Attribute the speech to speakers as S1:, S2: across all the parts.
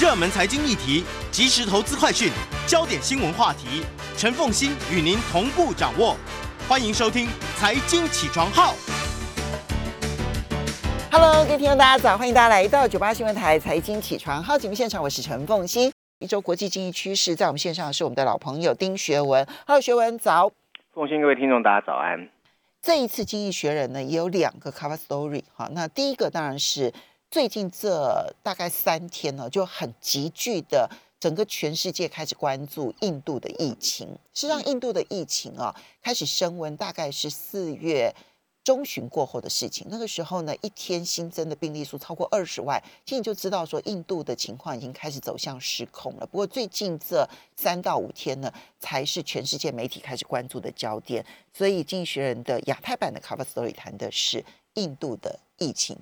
S1: 热门财经议题、即时投资快讯、焦点新闻话题，陈凤欣与您同步掌握。欢迎收听《财经起床号》。
S2: Hello，各位听众大家早，欢迎大家来到九八新闻台财经起床号节目现场，我是陈凤欣。一周国际经济趋势，在我们线上的是我们的老朋友丁学文。Hello，学文早。
S3: 凤欣各位听众，大家早安。
S2: 这一次《经济学人》呢也有两个 cover story 哈，那第一个当然是最近这大概三天呢就很急剧的，整个全世界开始关注印度的疫情。事实上，印度的疫情啊开始升温，大概是四月中旬过后的事情。那个时候呢，一天新增的病例数超过二十万，其实你就知道说印度的情况已经开始走向失控了。不过最近这三到五天呢，才是全世界媒体开始关注的焦点。所以《经济学人》的亚太版的 cover story 谈的是印度的疫情。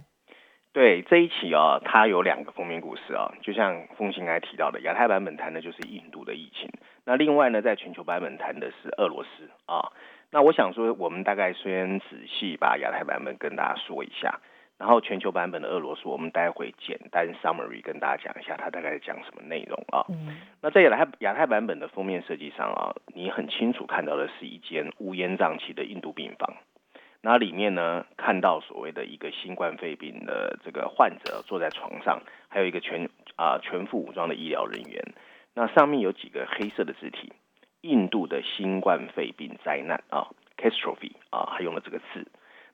S3: 对这一期啊、它有两个封面故事啊，就像风行刚才提到的，亚太版本谈的就是印度的疫情，那另外呢，在全球版本谈的是俄罗斯啊。那我想说，我们大概先仔细把亚太版本跟大家说一下，然后全球版本的俄罗斯，我们待会简单 summary 跟大家讲一下，它大概讲什么内容啊。
S2: 嗯
S3: 那在亚太亚太版本的封面设计上啊，你很清楚看到的是一间乌烟瘴气的印度病房。那里面呢，看到所谓的一个新冠肺病的这个患者坐在床上，还有一个全啊、全副武装的医疗人员。那上面有几个黑色的字体，印度的新冠肺病灾难啊，catastrophe 啊，还用了这个字。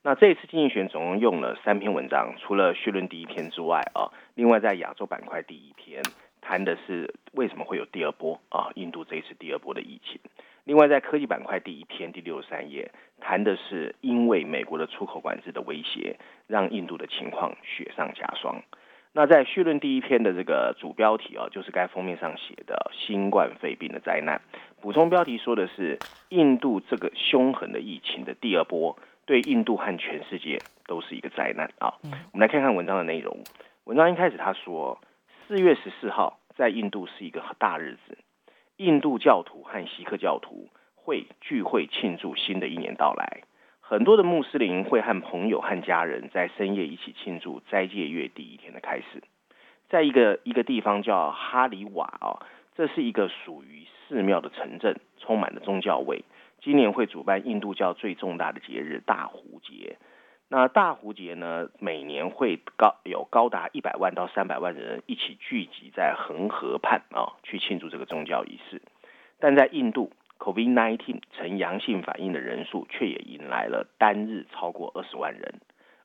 S3: 那这一次经济学总共用了三篇文章，除了序论第一篇之外啊，另外在亚洲板块第一篇谈的是为什么会有第二波啊，印度这一次第二波的疫情。另外在科技板块第一篇第六十三页谈的是因为美国的出口管制的威胁，让印度的情况雪上加霜。那在序论第一篇的这个主标题啊，就是该封面上写的新冠肺病的灾难。补充标题说的是印度这个凶狠的疫情的第二波，对印度和全世界都是一个灾难啊。我们来看看文章的内容。文章一开始他说，四月十四号在印度是一个大日子，印度教徒和锡克教徒会聚会庆祝新的一年到来。很多的穆斯林会和朋友和家人在深夜一起庆祝斋戒月第一天的开始。在一个一个地方叫哈里瓦啊，这是一个属于寺庙的城镇，充满了宗教味。今年会主办印度教最重大的节日大壶节。那大蝴蝶呢，每年会高有高达一百万到三百万人一起聚集在恒河畔啊，去庆祝这个宗教仪式。但在印度，COVID-19 呈阳性反应的人数却也迎来了单日超过二十万人，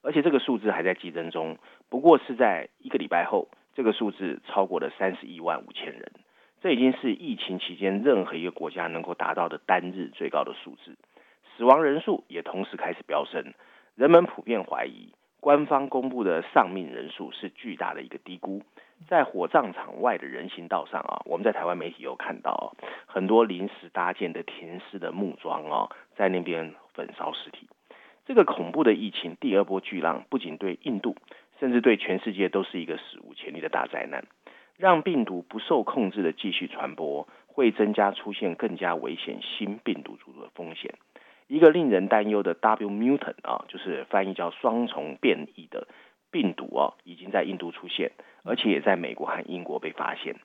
S3: 而且这个数字还在激增中。不过是在一个礼拜后，这个数字超过了三十一万五千人，这已经是疫情期间任何一个国家能够达到的单日最高的数字。死亡人数也同时开始飙升，人们普遍怀疑官方公布的丧命人数是巨大的一个低估。在火葬场外的人行道上啊，我们在台湾媒体有看到、很多临时搭建的停尸的木桩哦，在那边焚烧尸体。这个恐怖的疫情第二波巨浪，不仅对印度，甚至对全世界都是一个史无前例的大灾难。让病毒不受控制的继续传播，会增加出现更加危险新病毒株的风险。一个令人担忧的 W mutant 啊，就是翻译叫双重变异的病毒、啊，已经在印度出现，而且也在美国和英国被发现。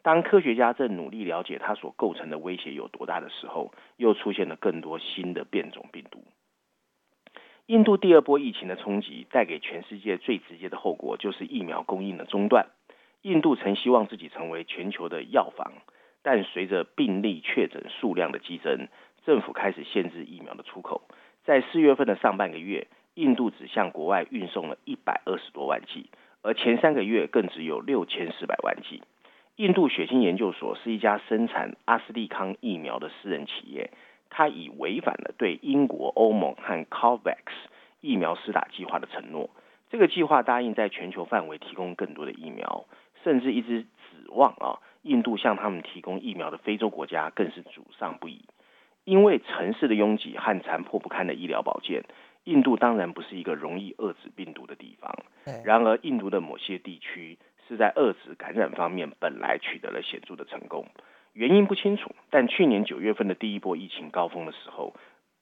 S3: 当科学家正努力了解它所构成的威胁有多大的时候，又出现了更多新的变种病毒。印度第二波疫情的冲击带给全世界最直接的后果就是疫苗供应的中断。印度曾希望自己成为全球的药房，但随着病例确诊数量的激增，政府开始限制疫苗的出口。在四月份的上半个月，印度只向国外运送了一百二十多万剂，而前三个月更只有六千四百万剂。印度血清研究所是一家生产阿斯利康疫苗的私人企业，它已违反了对英国、欧盟和 COVAX 疫苗施打计划的承诺。这个计划答应在全球范围提供更多的疫苗，甚至一直指望啊，印度向他们提供疫苗的非洲国家更是主上不已。因为城市的拥挤和残破不堪的医疗保健，印度当然不是一个容易遏制病毒的地方。然而，印度的某些地区是在遏制感染方面本来取得了显著的成功，原因不清楚。但去年九月份的第一波疫情高峰的时候，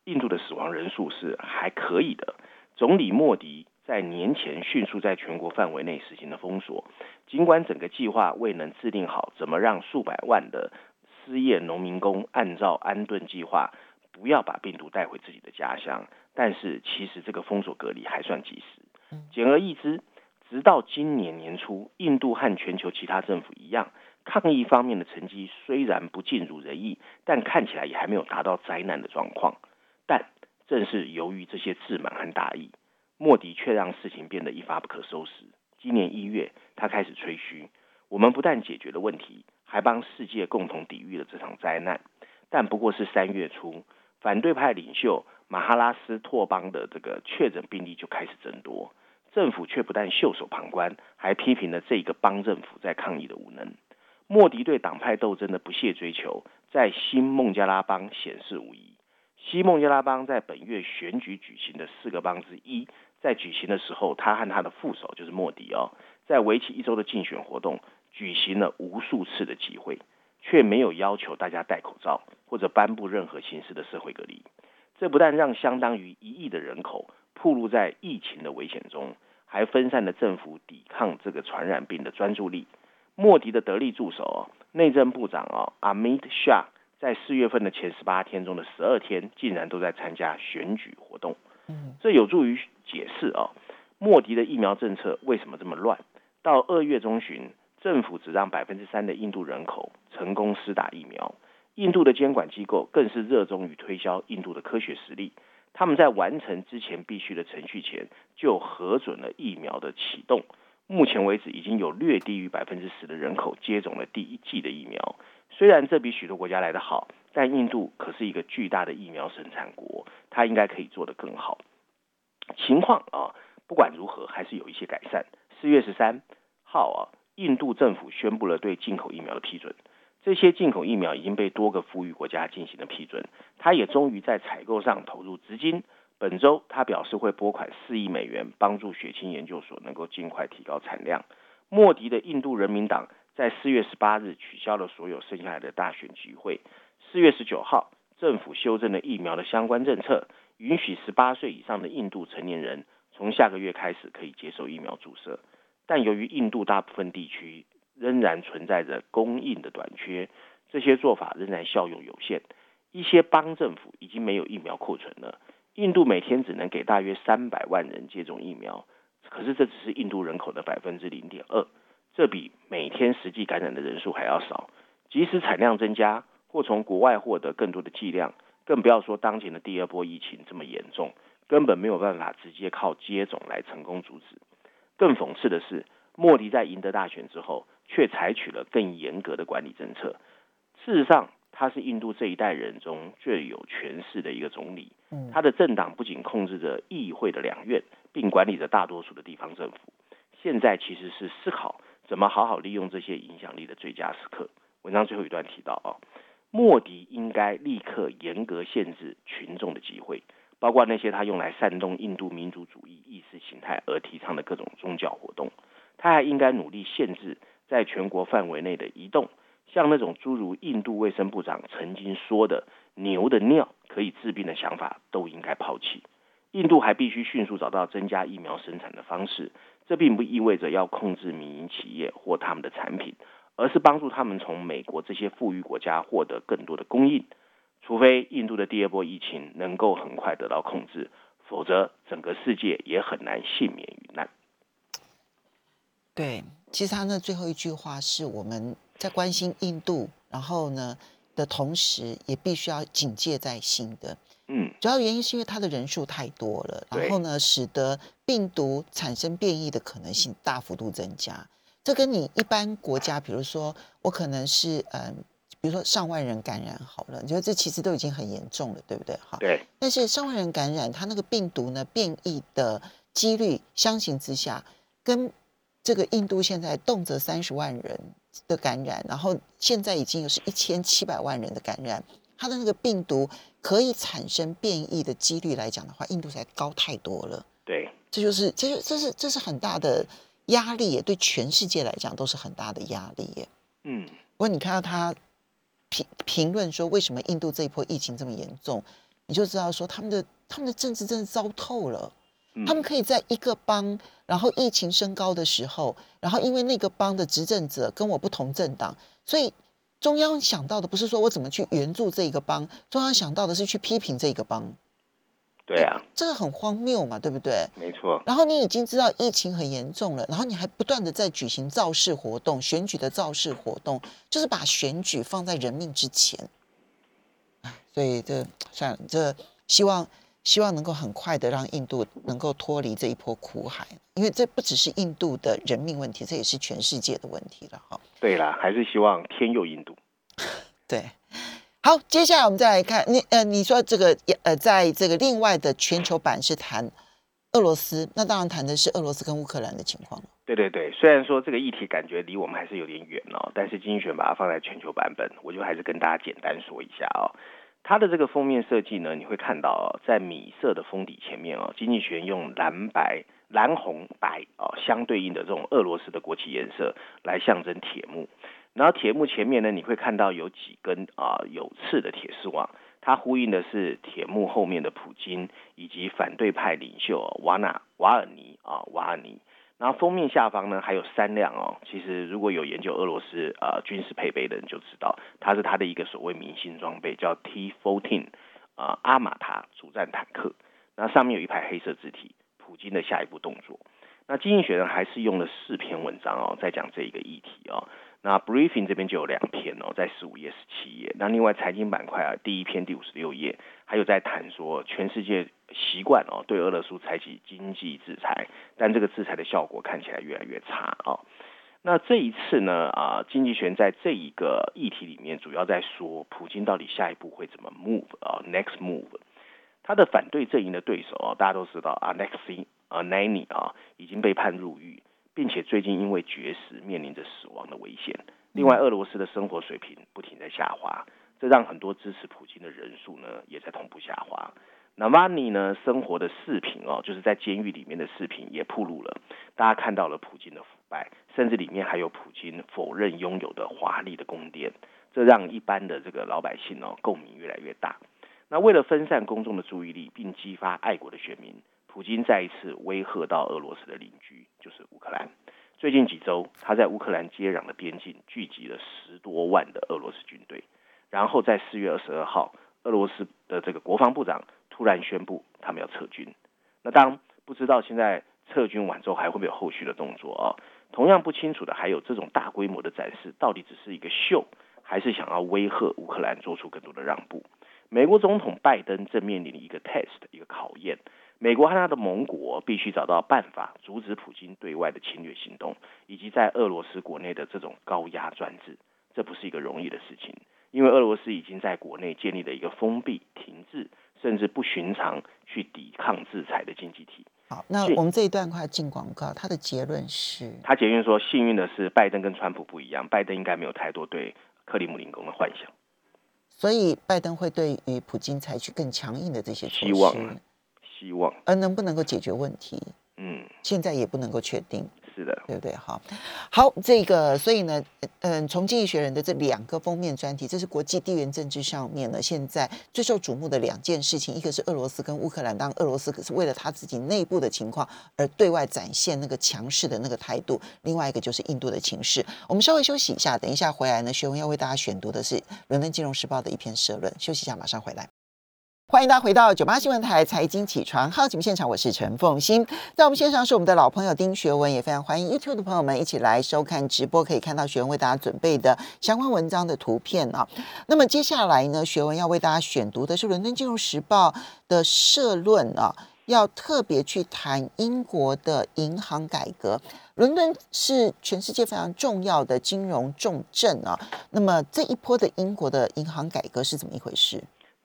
S3: 印度的死亡人数是还可以的。总理莫迪在年前迅速在全国范围内实行了封锁。尽管整个计划未能制定好怎么让数百万的失业农民工按照安顿计划不要把病毒带回自己的家乡，但是其实这个封锁隔离还算及时。简而易之，直到今年年初，印度和全球其他政府一样，抗疫方面的成绩虽然不尽如人意，但看起来也还没有达到灾难的状况。但正是由于这些自满和大意。莫迪却让事情变得一发不可收拾。今年一月，他开始吹嘘：我们不但解决了问题，还帮世界共同抵御了这场灾难。但不过是三月初，反对派领袖马哈拉斯托邦的这个确诊病例就开始增多，政府却不但袖手旁观，还批评了这个邦政府在抗议的无能。莫迪对党派斗争的不懈追求，在新孟加拉邦显示无疑。西孟加拉邦在本月选举举行的四个邦之一。在举行的时候，他和他的副手就是莫迪哦，在为期一周的竞选活动举行了无数次的集会，却没有要求大家戴口罩或者颁布任何形式的社会隔离。这不但让相当于一亿的人口暴露在疫情的危险中，还分散了政府抵抗这个传染病的专注力。莫迪的得力助手内政部长哦阿米特·夏，在四月份的前十八天中的十二天，竟然都在参加选举活动。这有助于解释啊，莫迪的疫苗政策为什么这么乱？到二月中旬，政府只让百分之三的印度人口成功施打疫苗。印度的监管机构更是热衷于推销印度的科学实力。他们在完成之前必须的程序前，就核准了疫苗的启动。目前为止，已经有略低于百分之十的人口接种了第一剂的疫苗。虽然这比许多国家来得好。但印度可是一个巨大的疫苗生产国，它应该可以做得更好。情况啊，不管如何，还是有一些改善。四月十三号啊，印度政府宣布了对进口疫苗的批准，这些进口疫苗已经被多个富裕国家进行了批准。他也终于在采购上投入资金。本周，他表示会拨款四亿美元，帮助血清研究所能够尽快提高产量。莫迪的印度人民党在四月十八日取消了所有剩下来的大选集会。四月十九号，政府修正了疫苗的相关政策，允许十八岁以上的印度成年人从下个月开始可以接受疫苗注射。但由于印度大部分地区仍然存在着供应的短缺，这些做法仍然效用有限。一些邦政府已经没有疫苗库存了。印度每天只能给大约三百万人接种疫苗，可是这只是印度人口的百分之零点二，这比每天实际感染的人数还要少。即使产量增加，或从国外获得更多的剂量，更不要说当前的第二波疫情这么严重，根本没有办法直接靠接种来成功阻止。更讽刺的是，莫迪在赢得大选之后，却采取了更严格的管理政策。事实上，他是印度这一代人中最有权势的一个总理。他的政党不仅控制着议会的两院，并管理着大多数的地方政府。现在其实是思考怎么好好利用这些影响力的最佳时刻。文章最后一段提到啊。莫迪应该立刻严格限制群众的机会，包括那些他用来煽动印度民族主义意识形态而提倡的各种宗教活动。他还应该努力限制在全国范围内的移动，像那种诸如印度卫生部长曾经说的“牛的尿可以治病”的想法都应该抛弃。印度还必须迅速找到增加疫苗生产的方式，这并不意味着要控制民营企业或他们的产品。而是帮助他们从美国这些富裕国家获得更多的供应，除非印度的第二波疫情能够很快得到控制，否则整个世界也很难幸免于难。
S2: 对，其实他那最后一句话是我们在关心印度，然后呢的同时，也必须要警戒在心的。嗯，主要原因是因为它的人数太多了，然后呢，使得病毒产生变异的可能性大幅度增加。这跟你一般国家，比如说我可能是嗯，比如说上万人感染好了，你觉得这其实都已经很严重了，对不对？哈。
S3: 对。
S2: 但是上万人感染，它那个病毒呢变异的几率相形之下，跟这个印度现在动辄三十万人的感染，然后现在已经有是一千七百万人的感染，它的那个病毒可以产生变异的几率来讲的话，印度才高太多了。
S3: 对。
S2: 这就是，这就这是这是很大的。压力也对全世界来讲都是很大的压力耶。嗯，不过你看到他评评论说为什么印度这一波疫情这么严重，你就知道说他们的他们的政治真的糟透了。他们可以在一个邦，然后疫情升高的时候，然后因为那个邦的执政者跟我不同政党，所以中央想到的不是说我怎么去援助这一个邦，中央想到的是去批评这个邦。
S3: 对啊，
S2: 这个很荒谬嘛，对不对？
S3: 没错。
S2: 然后你已经知道疫情很严重了，然后你还不断的在举行造势活动、选举的造势活动，就是把选举放在人命之前。所以这算了，这希望。希望能够很快的让印度能够脱离这一波苦海，因为这不只是印度的人命问题，这也是全世界的问题了哈。
S3: 对啦，还是希望天佑印度。
S2: 对，好，接下来我们再来看你呃，你说这个呃，在这个另外的全球版是谈俄罗斯，那当然谈的是俄罗斯跟乌克兰的情况了。
S3: 对对对，虽然说这个议题感觉离我们还是有点远哦，但是经济学把它放在全球版本，我就还是跟大家简单说一下哦。它的这个封面设计呢，你会看到在米色的封底前面哦，经济学用蓝白、蓝红白哦相对应的这种俄罗斯的国旗颜色来象征铁幕，然后铁幕前面呢，你会看到有几根啊有刺的铁丝网，它呼应的是铁幕后面的普京以及反对派领袖瓦纳瓦尔尼啊瓦尔尼。然后封面下方呢还有三辆哦，其实如果有研究俄罗斯呃军事配备的人就知道，它是它的一个所谓明星装备，叫 T14 啊阿玛塔主战坦克。那上面有一排黑色字体，普京的下一步动作。那经济学人还是用了四篇文章哦，在讲这一个议题哦。那 briefing 这边就有两篇哦，在十五页、十七页。那另外财经板块啊，第一篇第五十六页，还有在谈说全世界习惯哦对俄罗斯采取经济制裁，但这个制裁的效果看起来越来越差哦。那这一次呢啊，经济学在这一个议题里面，主要在说普京到底下一步会怎么 move 啊，next move。他的反对阵营的对手啊，大家都知道啊，Alexei 啊 n a n y 啊，已经被判入狱。并且最近因为绝食面临着死亡的危险。另外，俄罗斯的生活水平不停在下滑，这让很多支持普京的人数呢也在同步下滑。那瓦尼呢生活的视频哦，就是在监狱里面的视频也曝露了，大家看到了普京的腐败，甚至里面还有普京否认拥有的华丽的宫殿，这让一般的这个老百姓哦共鸣越来越大。那为了分散公众的注意力，并激发爱国的选民。普京再一次威吓到俄罗斯的邻居，就是乌克兰。最近几周，他在乌克兰接壤的边境聚集了十多万的俄罗斯军队。然后在四月二十二号，俄罗斯的这个国防部长突然宣布他们要撤军。那当然不知道现在撤军完之后还会不会有后续的动作啊？同样不清楚的还有这种大规模的展示到底只是一个秀，还是想要威吓乌克兰做出更多的让步？美国总统拜登正面临一个 test，一个考验。美国和他的盟国必须找到办法阻止普京对外的侵略行动，以及在俄罗斯国内的这种高压专制。这不是一个容易的事情，因为俄罗斯已经在国内建立了一个封闭、停滞，甚至不寻常去抵抗制裁的经济体。
S2: 好，那我们这一段快进广告。他的结论是，
S3: 他结论说，幸运的是，拜登跟川普不一样，拜登应该没有太多对克里姆林宫的幻想，
S2: 所以拜登会对于普京采取更强硬的这些措
S3: 施。希望，
S2: 而能不能够解决问题，
S3: 嗯，
S2: 现在也不能够确定，
S3: 是的，
S2: 对不对？好，好，这个，所以呢，嗯，从经济学人的这两个封面专题，这是国际地缘政治上面呢，现在最受瞩目的两件事情，一个是俄罗斯跟乌克兰，当俄罗斯可是为了他自己内部的情况而对外展现那个强势的那个态度，另外一个就是印度的情势。我们稍微休息一下，等一下回来呢，学文要为大家选读的是《伦敦金融时报》的一篇社论，休息一下，马上回来。欢迎大家回到九八新闻台财经起床号节目现场，我是陈凤欣，在我们线上是我们的老朋友丁学文，也非常欢迎 YouTube 的朋友们一起来收看直播，可以看到学文为大家准备的相关文章的图片啊。那么接下来呢，学文要为大家选读的是《伦敦金融时报》的社论啊，要特别去谈英国的银行改革。伦敦是全世界非常重要的金融重镇啊，那么这一波的英国的银行改革是怎么一回事？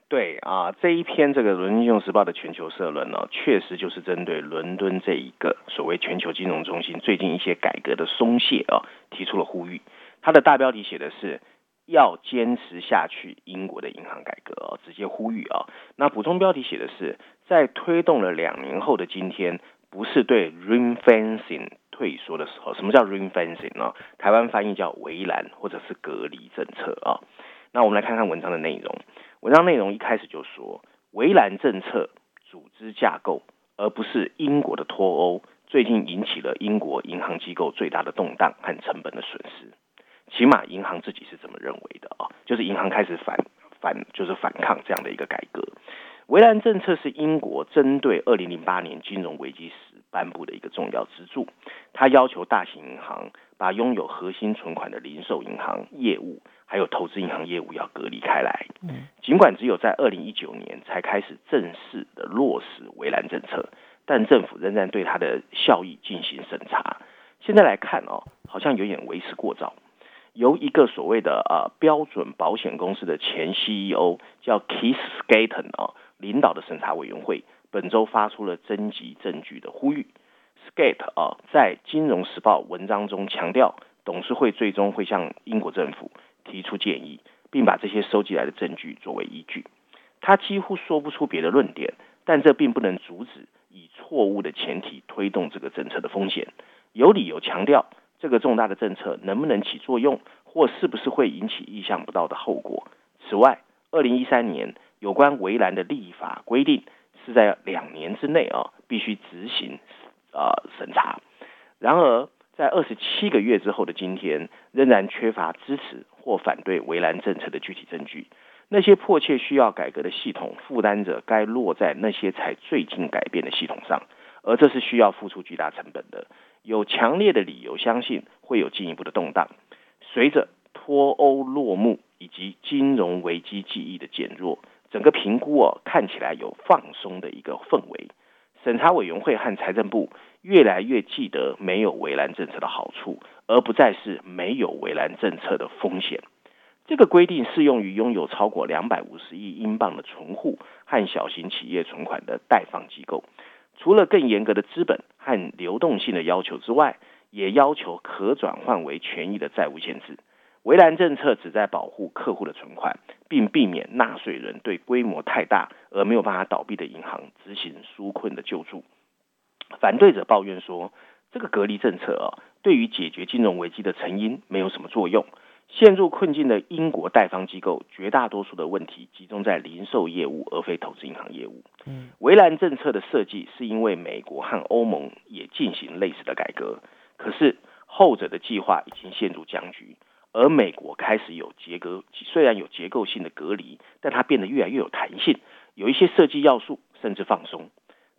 S3: 对啊，这一篇这个《伦敦金融时报》的全球社论呢，确实就是针对伦敦这一个所谓全球金融中心最近一些改革的松懈啊，提出了呼吁。它的大标题写的是要坚持下去英国的银行改革，直接呼吁啊。那补充标题写的是在推动了两年后的今天，不是对 ring fencing 退缩的时候。什么叫 ring fencing 呢？台湾翻译叫围栏或者是隔离政策啊。那我们来看看文章的内容。文章内容一开始就说，围栏政策、组织架构、而不是英国的脱欧，最近引起了英国银行机构最大的动荡和成本的损失。起码银行自己是这么认为的啊，就是银行开始反反就是反抗这样的一个改革。围栏政策是英国针对二零零八年金融危机时颁布的一个重要支柱，它要求大型银行把拥有核心存款的零售银行业务还有投资银行业务要隔离开来。尽管只有在二零一九年才开始正式的落实围栏政策，但政府仍然对它的效益进行审查。现在来看哦，好像有点为时过早。由一个所谓的呃标准保险公司的前 CEO 叫 Keith Skaten 啊领导的审查委员会，本周发出了征集证据的呼吁。Skate 啊在《金融时报》文章中强调，董事会最终会向英国政府提出建议，并把这些收集来的证据作为依据。他几乎说不出别的论点，但这并不能阻止以错误的前提推动这个政策的风险。有理由强调。这个重大的政策能不能起作用，或是不是会引起意想不到的后果？此外，二零一三年有关围栏的立法规定是在两年之内啊必须执行啊审查。然而，在二十七个月之后的今天，仍然缺乏支持或反对围栏政策的具体证据。那些迫切需要改革的系统负担者该落在那些才最近改变的系统上，而这是需要付出巨大成本的。有强烈的理由相信会有进一步的动荡。随着脱欧落幕以及金融危机记忆的减弱，整个评估哦看起来有放松的一个氛围。审查委员会和财政部越来越记得没有围栏政策的好处，而不再是没有围栏政策的风险。这个规定适用于拥有超过两百五十亿英镑的存户和小型企业存款的贷放机构。除了更严格的资本和流动性的要求之外，也要求可转换为权益的债务限制。围栏政策旨在保护客户的存款，并避免纳税人对规模太大而没有办法倒闭的银行执行纾困的救助。反对者抱怨说，这个隔离政策啊，对于解决金融危机的成因没有什么作用。陷入困境的英国贷方机构，绝大多数的问题集中在零售业务，而非投资银行业务。嗯，围栏政策的设计是因为美国和欧盟也进行类似的改革，可是后者的计划已经陷入僵局，而美国开始有结构，虽然有结构性的隔离，但它变得越来越有弹性，有一些设计要素甚至放松。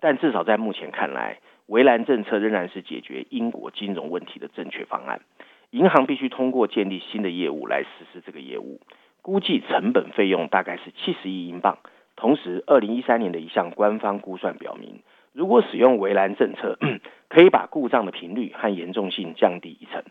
S3: 但至少在目前看来，围栏政策仍然是解决英国金融问题的正确方案。银行必须通过建立新的业务来实施这个业务，估计成本费用大概是七十亿英镑。同时，二零一三年的一项官方估算表明，如果使用围栏政策，可以把故障的频率和严重性降低一成，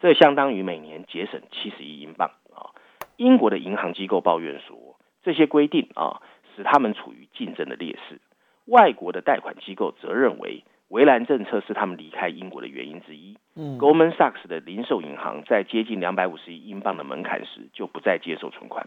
S3: 这相当于每年节省七十亿英镑啊！英国的银行机构抱怨说，这些规定啊，使他们处于竞争的劣势。外国的贷款机构则认为。围栏政策是他们离开英国的原因之一。嗯，Goldman Sachs 的零售银行在接近两百五十亿英镑的门槛时就不再接受存款，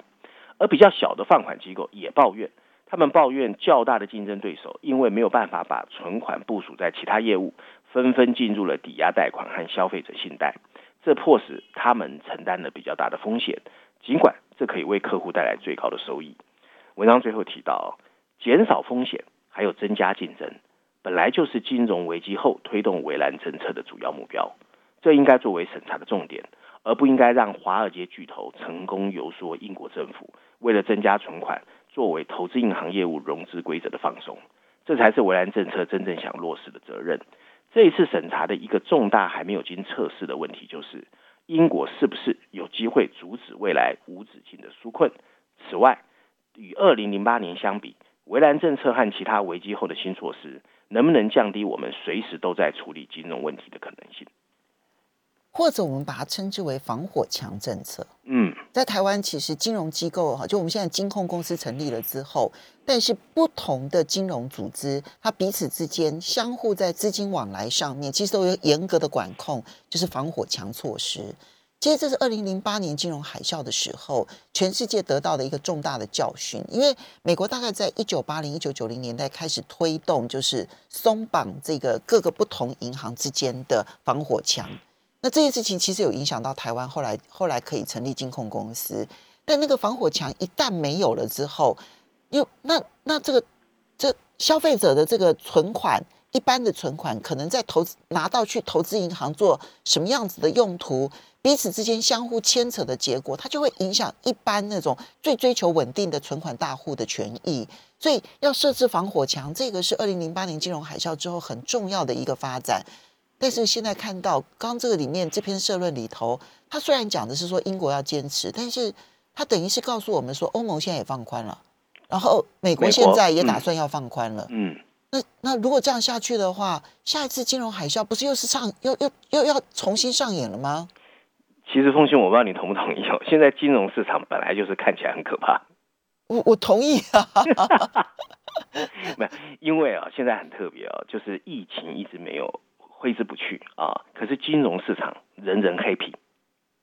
S3: 而比较小的放款机构也抱怨，他们抱怨较大的竞争对手因为没有办法把存款部署在其他业务，纷纷进入了抵押贷款和消费者信贷，这迫使他们承担了比较大的风险，尽管这可以为客户带来最高的收益。文章最后提到，减少风险还有增加竞争。本来就是金融危机后推动围栏政策的主要目标，这应该作为审查的重点，而不应该让华尔街巨头成功游说英国政府为了增加存款作为投资银行业务融资规则的放松，这才是围栏政策真正想落实的责任。这一次审查的一个重大还没有经测试的问题就是，英国是不是有机会阻止未来无止境的纾困？此外，与二零零八年相比，围栏政策和其他危机后的新措施。能不能降低我们随时都在处理金融问题的可能性？
S2: 或者我们把它称之为防火墙政策？
S3: 嗯，
S2: 在台湾其实金融机构哈，就我们现在金控公司成立了之后，但是不同的金融组织，它彼此之间相互在资金往来上面，其实都有严格的管控，就是防火墙措施。其实这是二零零八年金融海啸的时候，全世界得到的一个重大的教训。因为美国大概在一九八零、一九九零年代开始推动，就是松绑这个各个不同银行之间的防火墙。那这件事情其实有影响到台湾，后来后来可以成立金控公司。但那个防火墙一旦没有了之后，又那那这个这消费者的这个存款，一般的存款，可能在投资拿到去投资银行做什么样子的用途，彼此之间相互牵扯的结果，它就会影响一般那种最追求稳定的存款大户的权益。所以要设置防火墙，这个是二零零八年金融海啸之后很重要的一个发展。但是现在看到刚这个里面这篇社论里头，他虽然讲的是说英国要坚持，但是他等于是告诉我们说，欧盟现在也放宽了，然后美国现在也打算要放宽了。
S3: 嗯，
S2: 那那如果这样下去的话，下一次金融海啸不是又是上又又又要重新上演了吗？
S3: 其实，奉信，我不知道你同不同意哦。现在金融市场本来就是看起来很可怕。
S2: 我我同意啊。
S3: 没有，因为啊，现在很特别啊，就是疫情一直没有。挥之不去啊！可是金融市场人人黑皮，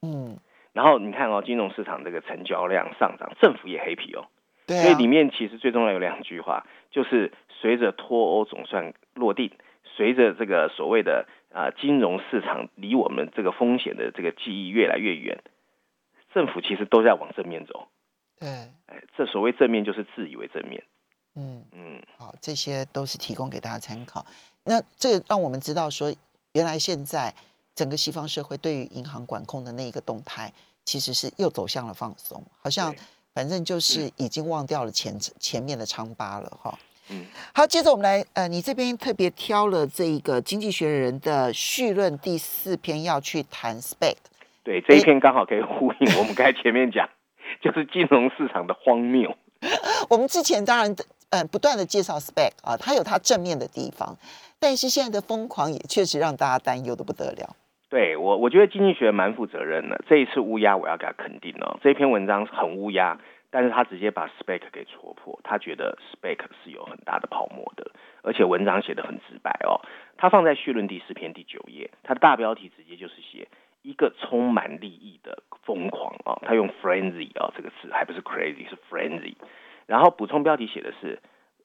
S2: 嗯，
S3: 然后你看哦，金融市场这个成交量上涨，政府也黑皮哦，
S2: 对，
S3: 所以里面其实最重要有两句话，就是随着脱欧总算落定，随着这个所谓的啊金融市场离我们这个风险的这个记忆越来越远，政府其实都在往正面走，
S2: 对，
S3: 哎，这所谓正面就是自以为正面，
S2: 嗯。
S3: 嗯，
S2: 好，这些都是提供给大家参考。那这让我们知道说，原来现在整个西方社会对于银行管控的那一个动态，其实是又走向了放松，好像反正就是已经忘掉了前前面的疮疤了哈。
S3: 嗯，
S2: 好，接着我们来，呃，你这边特别挑了这一个《经济学人》的序论第四篇要去谈 spec。
S3: 对，这一篇刚好可以呼应我们刚才前面讲，就是金融市场的荒谬。
S2: 我们之前当然，呃，不断的介绍 spec 啊，它有它正面的地方。但是现在的疯狂也确实让大家担忧的不得了。
S3: 对我，我觉得经济学蛮负责任的。这一次乌鸦，我要给他肯定哦。这篇文章很乌鸦，但是他直接把 spec 给戳破。他觉得 spec 是有很大的泡沫的，而且文章写的很直白哦。他放在序论第四篇第九页，他的大标题直接就是写一个充满利益的疯狂啊。他用 frenzy 啊这个词，还不是 crazy，是 frenzy。然后补充标题写的是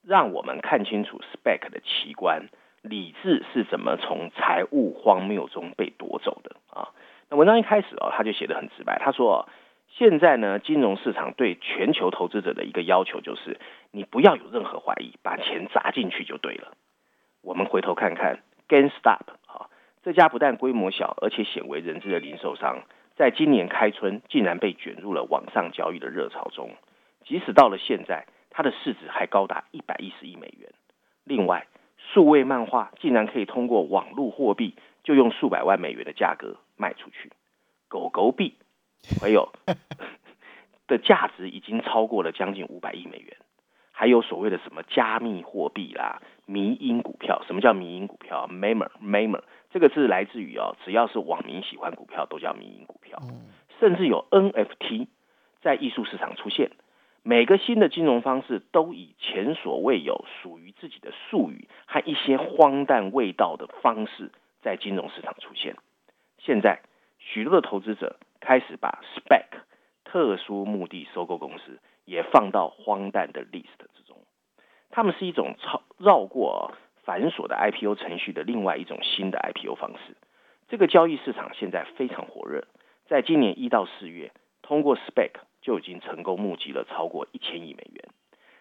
S3: 让我们看清楚 spec 的奇观。理智是怎么从财务荒谬中被夺走的啊？那文章一开始哦，他就写的很直白，他说：现在呢，金融市场对全球投资者的一个要求就是，你不要有任何怀疑，把钱砸进去就对了。我们回头看看 GameStop 啊，这家不但规模小，而且鲜为人知的零售商，在今年开春竟然被卷入了网上交易的热潮中，即使到了现在，它的市值还高达一百一十亿美元。另外，数位漫画竟然可以通过网络货币，就用数百万美元的价格卖出去。狗狗币，还有 的价值已经超过了将近五百亿美元。还有所谓的什么加密货币啦、迷因股票。什么叫迷因股票 m e m e r m e m e r 这个字来自于哦，只要是网民喜欢股票，都叫迷因股票。甚至有 NFT 在艺术市场出现。每个新的金融方式都以前所未有、属于自己的术语和一些荒诞味道的方式在金融市场出现。现在，许多的投资者开始把 SPAC 特殊目的收购公司也放到荒诞的 list 之中。他们是一种超绕过繁琐的 IPO 程序的另外一种新的 IPO 方式。这个交易市场现在非常火热，在今年一到四月，通过 SPAC。就已经成功募集了超过一千亿美元，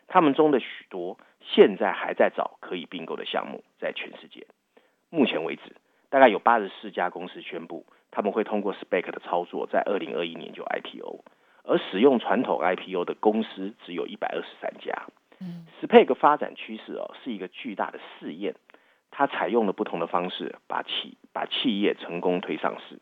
S3: 他们中的许多现在还在找可以并购的项目，在全世界。目前为止，大概有八十四家公司宣布他们会通过 SPAC 的操作，在二零二一年就 IPO，而使用传统 IPO 的公司只有一百二十三家。SPAC 发展趋势哦是一个巨大的试验，它采用了不同的方式，把企把企业成功推上市，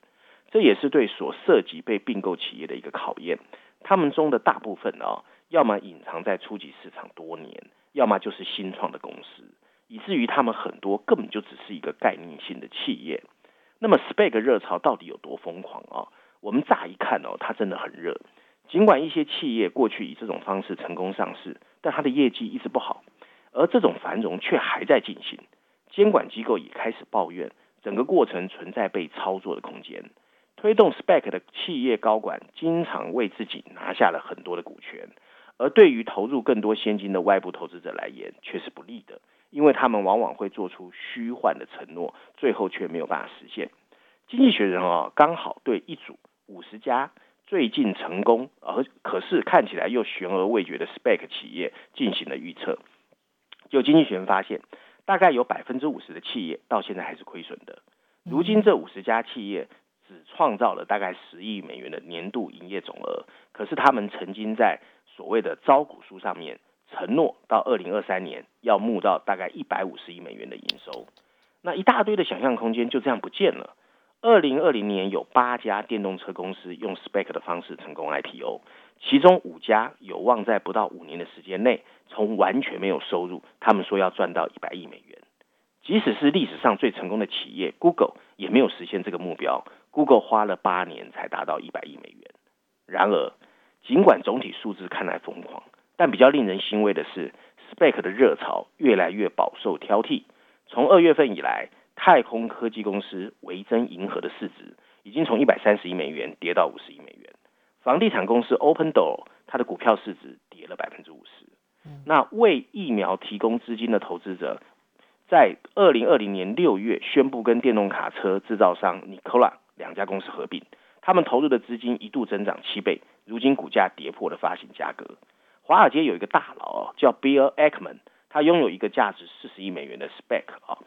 S3: 这也是对所涉及被并购企业的一个考验。他们中的大部分啊，要么隐藏在初级市场多年，要么就是新创的公司，以至于他们很多根本就只是一个概念性的企业。那么，SPAC 热潮到底有多疯狂啊？我们乍一看哦，它真的很热。尽管一些企业过去以这种方式成功上市，但它的业绩一直不好，而这种繁荣却还在进行。监管机构也开始抱怨，整个过程存在被操作的空间。推动 SPAC 的企业高管经常为自己拿下了很多的股权，而对于投入更多现金的外部投资者来言却是不利的，因为他们往往会做出虚幻的承诺，最后却没有办法实现。经济学人啊，刚好对一组五十家最近成功而可是看起来又悬而未决的 SPAC 企业进行了预测。就经济学人发现，大概有百分之五十的企业到现在还是亏损的。如今这五十家企业只创造了大概十亿美元的年度营业总额，可是他们曾经在所谓的招股书上面承诺，到二零二三年要募到大概一百五十亿美元的营收。那一大堆的想象空间就这样不见了。二零二零年有八家电动车公司用 SPAC 的方式成功 IPO，其中五家有望在不到五年的时间内，从完全没有收入，他们说要赚到一百亿美元。即使是历史上最成功的企业 Google 也没有实现这个目标，Google 花了八年才达到一百亿美元。然而，尽管总体数字看来疯狂，但比较令人欣慰的是，SPAC 的热潮越来越饱受挑剔。从二月份以来，太空科技公司维珍银河的市值已经从一百三十亿美元跌到五十亿美元。房地产公司 Open Door 它的股票市值跌了百分之五十。那为疫苗提供资金的投资者，在二零二零年六月宣布跟电动卡车制造商 Nikola 两家公司合并，他们投入的资金一度增长七倍，如今股价跌破了发行价格。华尔街有一个大佬叫 Bill Ackman，他拥有一个价值四十亿美元的 Spec 啊。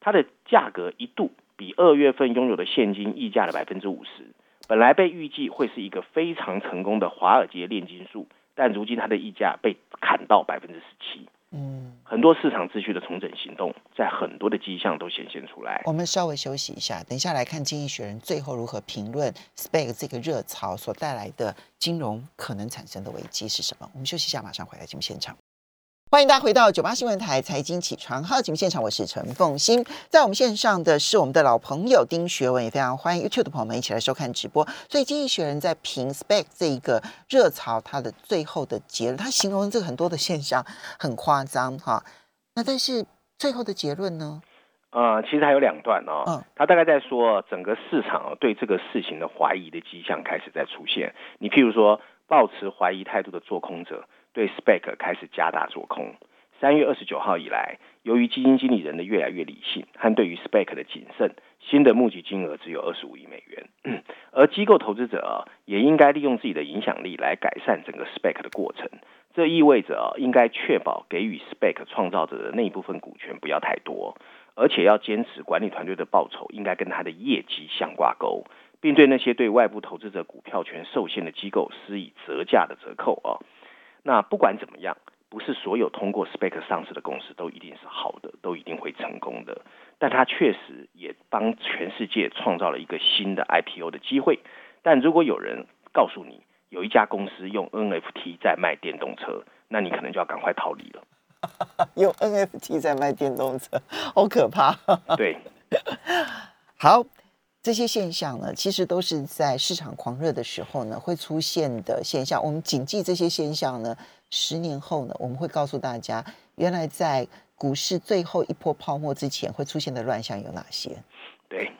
S3: 它的价格一度比二月份拥有的现金溢价了百分之五十，本来被预计会是一个非常成功的华尔街炼金术，但如今它的溢价被砍到百分之十七。嗯，很多市场秩序的重整行动，在很多的迹象都显现出来。
S2: 我们稍微休息一下，等一下来看《经济学人》最后如何评论 SPAC 这个热潮所带来的金融可能产生的危机是什么。我们休息一下，马上回来节目现场。欢迎大家回到九八新闻台财经起床号节目现场，我是陈凤欣。在我们线上的是我们的老朋友丁学文，也非常欢迎 YouTube 的朋友们一起来收看直播。所以经济学人在评 Spec 这一个热潮，它的最后的结论，他形容这个很多的现象很夸张哈。那但是最后的结论呢？
S3: 呃，其实还有两段哦。嗯，他大概在说整个市场对这个事情的怀疑的迹象开始在出现。你譬如说，抱持怀疑态度的做空者。对 SPAC 开始加大做空。三月二十九号以来，由于基金经理人的越来越理性和对于 SPAC 的谨慎，新的募集金额只有二十五亿美元。而机构投资者啊，也应该利用自己的影响力来改善整个 SPAC 的过程。这意味着啊，应该确保给予 SPAC 创造者的那一部分股权不要太多，而且要坚持管理团队的报酬应该跟他的业绩相挂钩，并对那些对外部投资者股票权受限的机构施以折价的折扣啊。那不管怎么样，不是所有通过 SPAC 上市的公司都一定是好的，都一定会成功的。但它确实也帮全世界创造了一个新的 IPO 的机会。但如果有人告诉你有一家公司用 NFT 在卖电动车，那你可能就要赶快逃离了。
S2: 用 NFT 在卖电动车，好可怕。
S3: 对，
S2: 好。这些现象呢，其实都是在市场狂热的时候呢会出现的现象。我们谨记这些现象呢，十年后呢，我们会告诉大家，原来在股市最后一波泡沫之前会出现的乱象有哪些。
S3: 对，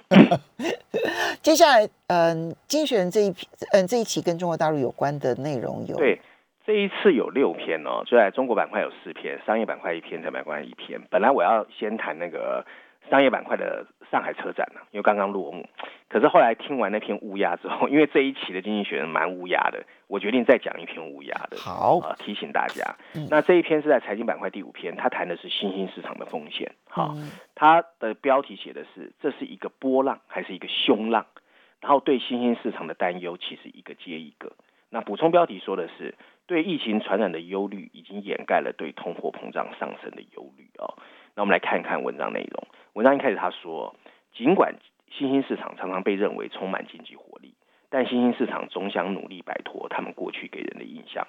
S2: 接下来，嗯，经济学人这一篇，嗯，这一期跟中国大陆有关的内容有。
S3: 对，这一次有六篇哦，就在中国板块有四篇，商业板块一篇，板块一篇。本来我要先谈那个。商业板块的上海车展呢，因为刚刚落幕，可是后来听完那篇乌鸦之后，因为这一期的经济学人蛮乌鸦的，我决定再讲一篇乌鸦的。
S2: 好，
S3: 啊，提醒大家，那这一篇是在财经板块第五篇，他谈的是新兴市场的风险。好，他的标题写的是这是一个波浪还是一个凶浪？然后对新兴市场的担忧其实一个接一个。那补充标题说的是对疫情传染的忧虑已经掩盖了对通货膨胀上升的忧虑哦。那我们来看一看文章内容。文章一开始他说，尽管新兴市场常常被认为充满经济活力，但新兴市场总想努力摆脱他们过去给人的印象。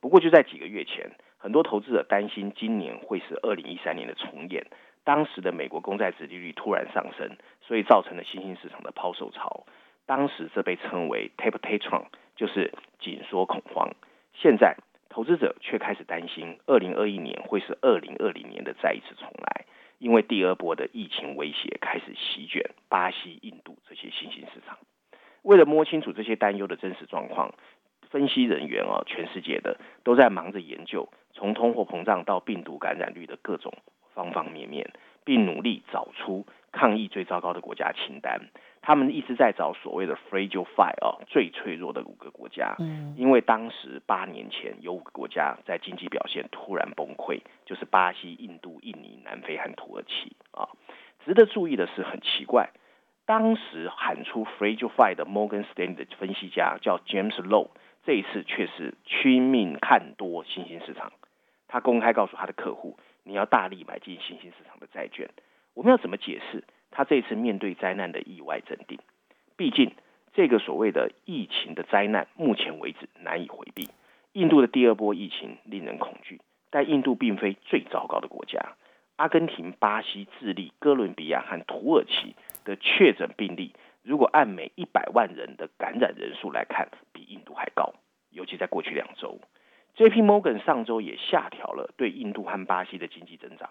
S3: 不过就在几个月前，很多投资者担心今年会是二零一三年的重演。当时的美国公债殖利率突然上升，所以造成了新兴市场的抛售潮。当时这被称为 tape tatron，就是紧缩恐慌。现在投资者却开始担心，二零二一年会是二零二零年的再一次重来。因为第二波的疫情威胁开始席卷巴西、印度这些新兴市场。为了摸清楚这些担忧的真实状况，分析人员啊，全世界的都在忙着研究从通货膨胀到病毒感染率的各种方方面面，并努力找出抗疫最糟糕的国家清单。他们一直在找所谓的 fragile five 哦，最脆弱的五个国家。
S2: 嗯
S3: 因为当时八年前有五个国家在经济表现突然崩溃，就是巴西、印度、印尼、南非和土耳其啊。值得注意的是，很奇怪，当时喊出 fragile five 的 Morgan Stanley 的分析家叫 James Low，这一次却是拼命看多新兴市场。他公开告诉他的客户，你要大力买进新兴市场的债券。我们要怎么解释他这次面对灾难的意外镇定？毕竟这个所谓的疫情的灾难，目前为止难以回避。印度的第二波疫情令人恐惧，但印度并非最糟糕的国家。阿根廷、巴西、智利、哥伦比亚和土耳其的确诊病例，如果按每一百万人的感染人数来看，比印度还高。尤其在过去两周，J.P. Morgan 上周也下调了对印度和巴西的经济增长，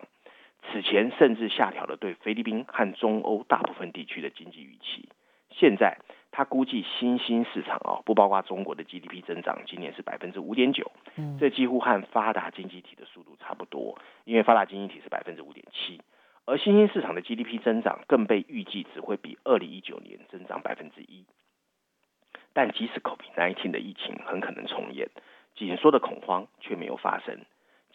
S3: 此前甚至下调了对菲律宾和中欧大部分地区的经济预期。现在他估计新兴市场哦，不包括中国的 GDP 增长，今年是百分之五点九，
S2: 嗯
S3: 这几乎和发达经济体的速度差不多，因为发达经济体是百分之五点七，而新兴市场的 GDP 增长更被预计只会比二零一九年增长百分之一。但即使 COVID-19 的疫情很可能重演，紧缩的恐慌却没有发生。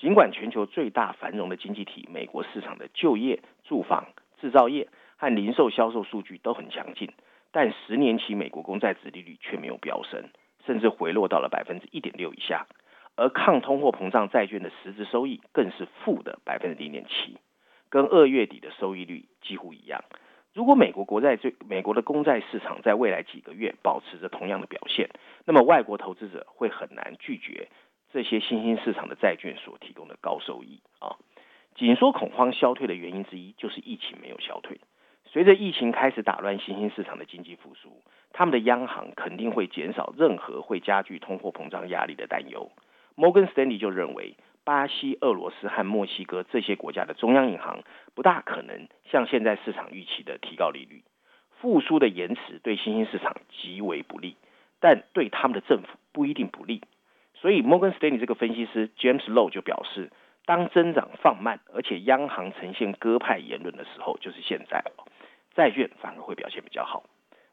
S3: 尽管全球最大繁荣的经济体美国市场的就业、住房、制造业和零售销售数据都很强劲，但十年期美国公债殖利率却没有飙升，甚至回落到了百分之一点六以下。而抗通货膨胀债券的实质收益更是负的百分之零点七，跟二月底的收益率几乎一样。如果美国国债最美国的公债市场在未来几个月保持着同样的表现，那么外国投资者会很难拒绝这些新兴市场的债券所提供的高收益啊。紧缩恐慌消退的原因之一就是疫情没有消退。随着疫情开始打乱新兴市场的经济复苏，他们的央行肯定会减少任何会加剧通货膨胀压力的担忧。Morgan Stanley 就认为，巴西、俄罗斯和墨西哥这些国家的中央银行不大可能像现在市场预期的提高利率。复苏的延迟对新兴市场极为不利，但对他们的政府不一定不利。所以，Morgan Stanley 这个分析师 James Low 就表示，当增长放慢，而且央行呈现鸽派言论的时候，就是现在了。债券反而会表现比较好。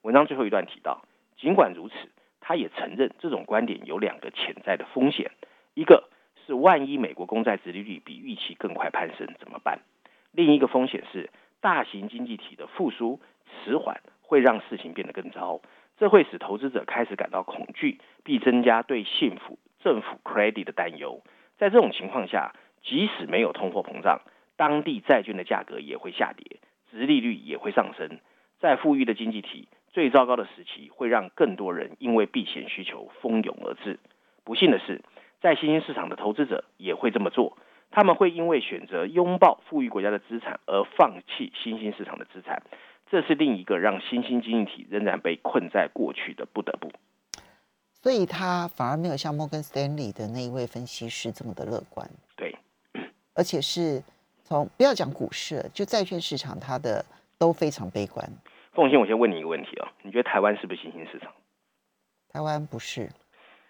S3: 文章最后一段提到，尽管如此，他也承认这种观点有两个潜在的风险，一个是万一美国公债殖利率比预期更快攀升怎么办？另一个风险是大型经济体的复苏迟缓会让事情变得更糟，这会使投资者开始感到恐惧，并增加对幸福政府 credit 的担忧。在这种情况下，即使没有通货膨胀，当地债券的价格也会下跌，殖利率也会上升。在富裕的经济体，最糟糕的时期会让更多人因为避险需求蜂拥而至。不幸的是，在新兴市场的投资者也会这么做，他们会因为选择拥抱富裕国家的资产而放弃新兴市场的资产。这是另一个让新兴经济体仍然被困在过去的不得不。
S2: 所以他反而没有像摩根斯丹利的那一位分析师这么的乐观，
S3: 对，
S2: 而且是从不要讲股市了，就债券市场，它的都非常悲观。
S3: 凤欣，我先问你一个问题哦，你觉得台湾是不是新兴市场？
S2: 台湾不是，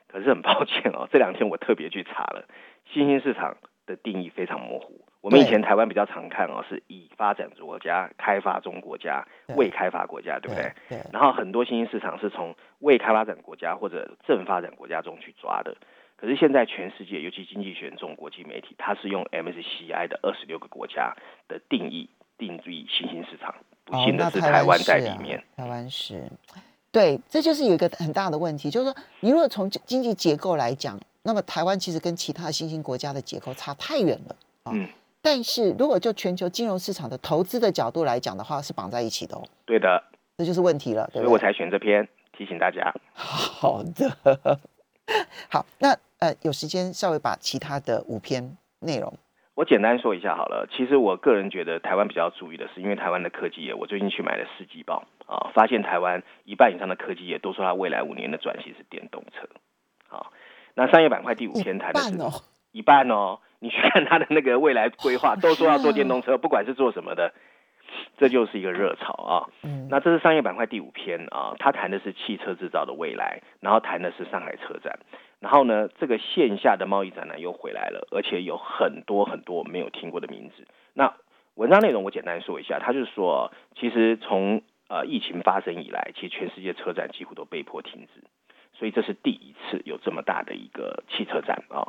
S3: 可是很抱歉哦，这两天我特别去查了，新兴市场的定义非常模糊。我们以前台湾比较常看哦，是已发展国家、开发中国家、未开发国家，对不对？
S2: 对，
S3: 然后很多新兴市场是从未开发展国家或者正发展国家中去抓的。可是现在全世界，尤其经济学这种国际媒体，它是用 MSCI 的二十六个国家的定义定义新兴市场。不
S2: 哦，
S3: 幸的是，
S2: 台
S3: 台湾在里面。
S2: 台湾是，对，这就是有一个很大的问题，就是说，你如果从经经济结构来讲，那么台湾其实跟其他新兴国家的结构差太远了啊。
S3: 嗯，
S2: 但是如果就全球金融市场的投资的角度来讲的话，是绑在一起的哦，
S3: 对的，
S2: 这就是问题了？
S3: 所以我才选这篇提醒大家。
S2: 好的，好，那呃，有时间稍微把其他的五篇内容，
S3: 我简单说一下好了。其实我个人觉得台湾比较注意的是，因为台湾的科技业，我最近去买了《世纪报》啊，发现台湾一半以上的科技业都说它未来五年的转型是电动车。好，那商业板块第五篇谈的是
S2: 半哦，
S3: 一半哦，你去看他的那个未来规划，都说要做电动车，不管是做什么的，这就是一个热潮啊。
S2: 嗯，
S3: 那这是商业板块第五篇啊，他谈的是汽车制造的未来，然后谈的是上海车展，然后呢，这个线下的贸易展览又回来了，而且有很多很多没有听过的名字。那文章内容我简单说一下，他就是说，其实从呃疫情发生以来，其实全世界车展几乎都被迫停止，所以这是第一次有这么大的一个汽车展啊。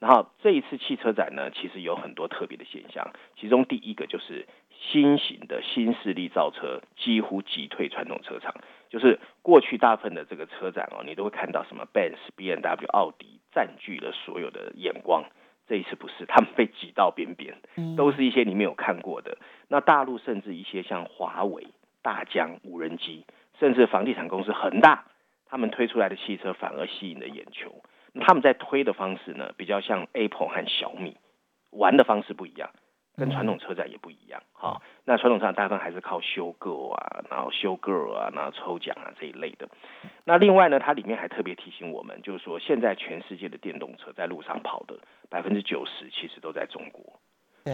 S3: 然后这一次汽车展呢，其实有很多特别的现象，其中第一个就是新型的新势力造车几乎击退传统车厂，就是过去大部分的这个车展哦，你都会看到什么 Benz、B N W、奥迪占据了所有的眼光。这一次不是，他们被挤到边边，都是一些你没有看过的。那大陆甚至一些像华为、大疆无人机，甚至房地产公司恒大，他们推出来的汽车反而吸引了眼球。他们在推的方式呢，比较像 Apple 和小米，玩的方式不一样。跟传统车展也不一样，哈。那传统车展大部分还是靠修购啊，然后修 girl 啊，然后抽奖啊这一类的。那另外呢，它里面还特别提醒我们，就是说现在全世界的电动车在路上跑的百分之九十其实都在中国，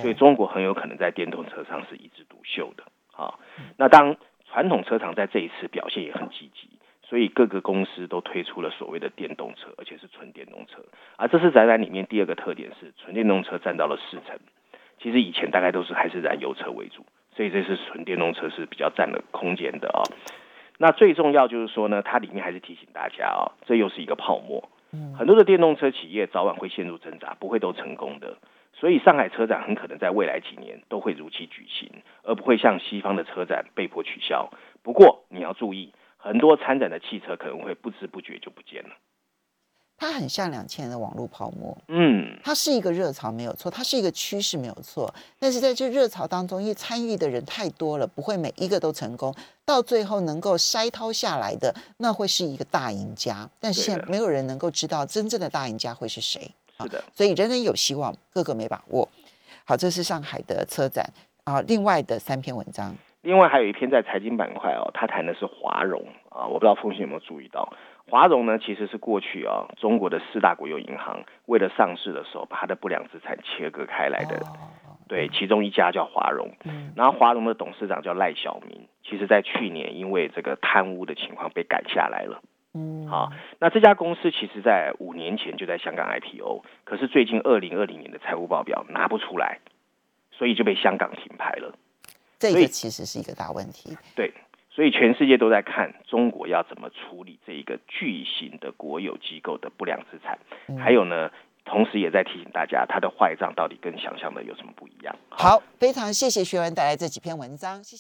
S3: 所以中国很有可能在电动车上是一枝独秀的，啊。那当传统车厂在这一次表现也很积极，所以各个公司都推出了所谓的电动车，而且是纯电动车。而这次展览里面第二个特点是纯电动车占到了四成。其实以前大概都是还是燃油车为主，所以这是纯电动车是比较占了空间的啊。那最重要就是说呢，它里面还是提醒大家啊，这又是一个泡沫。很多的电动车企业早晚会陷入挣扎，不会都成功的。所以上海车展很可能在未来几年都会如期举行，而不会像西方的车展被迫取消。不过你要注意，很多参展的汽车可能会不知不觉就不见了。
S2: 它很像两千年的网络泡沫，
S3: 嗯，
S2: 它是一个热潮没有错，它是一个趋势没有错。但是在这热潮当中，因为参与的人太多了，不会每一个都成功。到最后能够筛掏下来的，那会是一个大赢家。但是现在没有人能够知道真正的大赢家会是谁。
S3: 是的，
S2: 所以人人有希望，个个没把握。好，这是上海的车展啊。另外的三篇文章，
S3: 另外还有一篇在财经板块哦，他谈的是华融啊，我不知道风信有没有注意到。华融呢，其实是过去啊中国的四大国有银行为了上市的时候，把它的不良资产切割开来的。对，其中一家叫华融，然后华融的董事长叫赖小民，其实在去年因为这个贪污的情况被赶下来了。嗯，好，那这家公司其实在五年前就在香港 IPO，可是最近二零二零年的财务报表拿不出来，所以就被香港停牌了。
S2: 这个其实是一个大问题。
S3: 对。所以全世界都在看中国要怎么处理这一个巨型的国有机构的不良资产，还有呢，同时也在提醒大家，它的坏账到底跟想象的有什么不一样。
S2: 好，非常谢谢学文带来这几篇文章，谢谢。